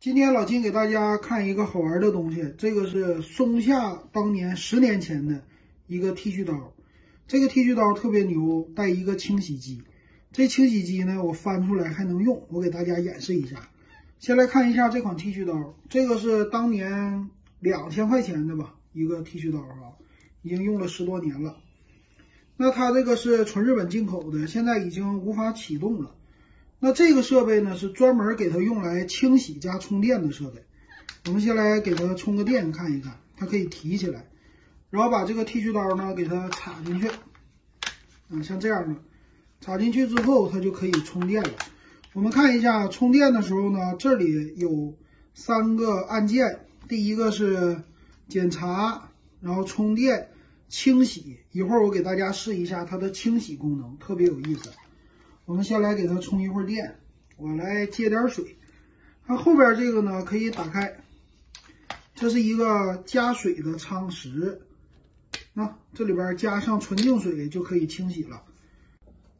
今天老金给大家看一个好玩的东西，这个是松下当年十年前的一个剃须刀。这个剃须刀特别牛，带一个清洗机。这清洗机呢，我翻出来还能用，我给大家演示一下。先来看一下这款剃须刀，这个是当年两千块钱的吧，一个剃须刀啊，已经用了十多年了。那它这个是纯日本进口的，现在已经无法启动了。那这个设备呢，是专门给它用来清洗加充电的设备。我们先来给它充个电，看一看，它可以提起来，然后把这个剃须刀呢给它插进去，啊，像这样的，插进去之后它就可以充电了。我们看一下充电的时候呢，这里有三个按键，第一个是检查，然后充电、清洗。一会儿我给大家试一下它的清洗功能，特别有意思。我们先来给它充一会儿电，我来接点水。它后边这个呢可以打开，这是一个加水的仓石，那这里边加上纯净水就可以清洗了。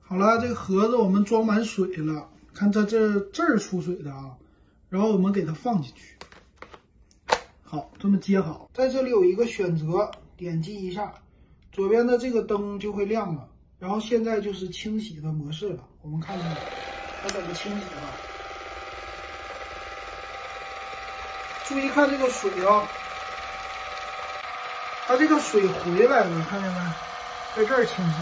好了，这个盒子我们装满水了，看这这这儿出水的啊，然后我们给它放进去，好，这么接好，在这里有一个选择，点击一下，左边的这个灯就会亮了。然后现在就是清洗的模式了，我们看看它怎么清洗啊？注意看这个水啊，它这个水回来了，看见没？在这儿清洗。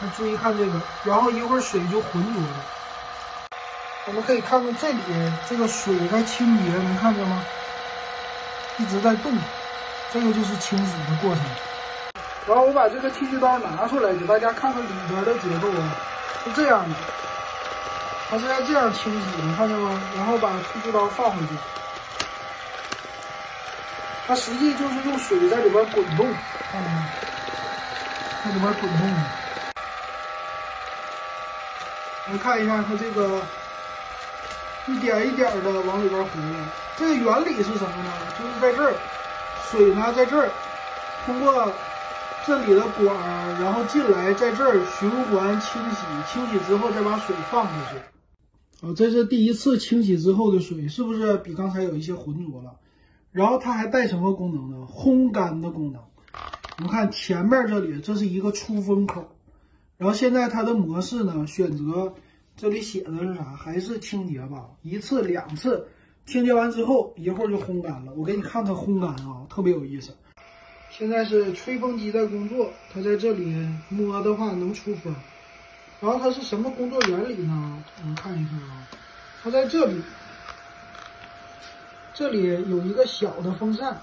那注意看这个，然后一会儿水就浑浊了。我们可以看看这里这个水在清洁，能看见吗？一直在动，这个就是清洗的过程。然后我把这个剃须刀拿出来，给大家看看里边的结构啊，是这样的，它是要这样清洗的，看见吗？然后把剃须刀放回去，它实际就是用水在里边滚动，看见没？在里边滚动。来看一下它这个一点一点的往里边回来，这个原理是什么呢？就是在这儿，水呢在这儿，通过。这里的管儿，然后进来，在这儿循环清洗，清洗之后再把水放回去。啊，这是第一次清洗之后的水，是不是比刚才有一些浑浊了？然后它还带什么功能呢？烘干的功能。我们看前面这里，这是一个出风口。然后现在它的模式呢，选择这里写的是啥？还是清洁吧？一次、两次，清洁完之后，一会儿就烘干了。我给你看看烘干啊，特别有意思。现在是吹风机在工作，它在这里摸的话能出风。然后它是什么工作原理呢？我们看一看啊，它在这里，这里有一个小的风扇，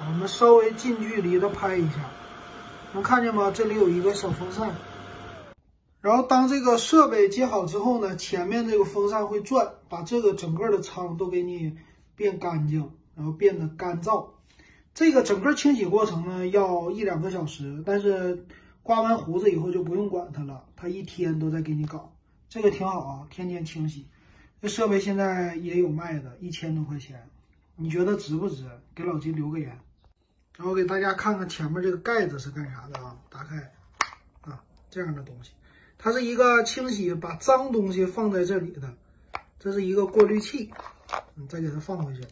我们稍微近距离的拍一下，能看见吗？这里有一个小风扇。然后当这个设备接好之后呢，前面这个风扇会转，把这个整个的仓都给你变干净，然后变得干燥。这个整个清洗过程呢，要一两个小时，但是刮完胡子以后就不用管它了，它一天都在给你搞，这个挺好啊，天天清洗。这设备现在也有卖的，一千多块钱，你觉得值不值？给老金留个言。然后给大家看看前面这个盖子是干啥的啊？打开啊，这样的东西，它是一个清洗把脏东西放在这里的，这是一个过滤器，你再给它放回去。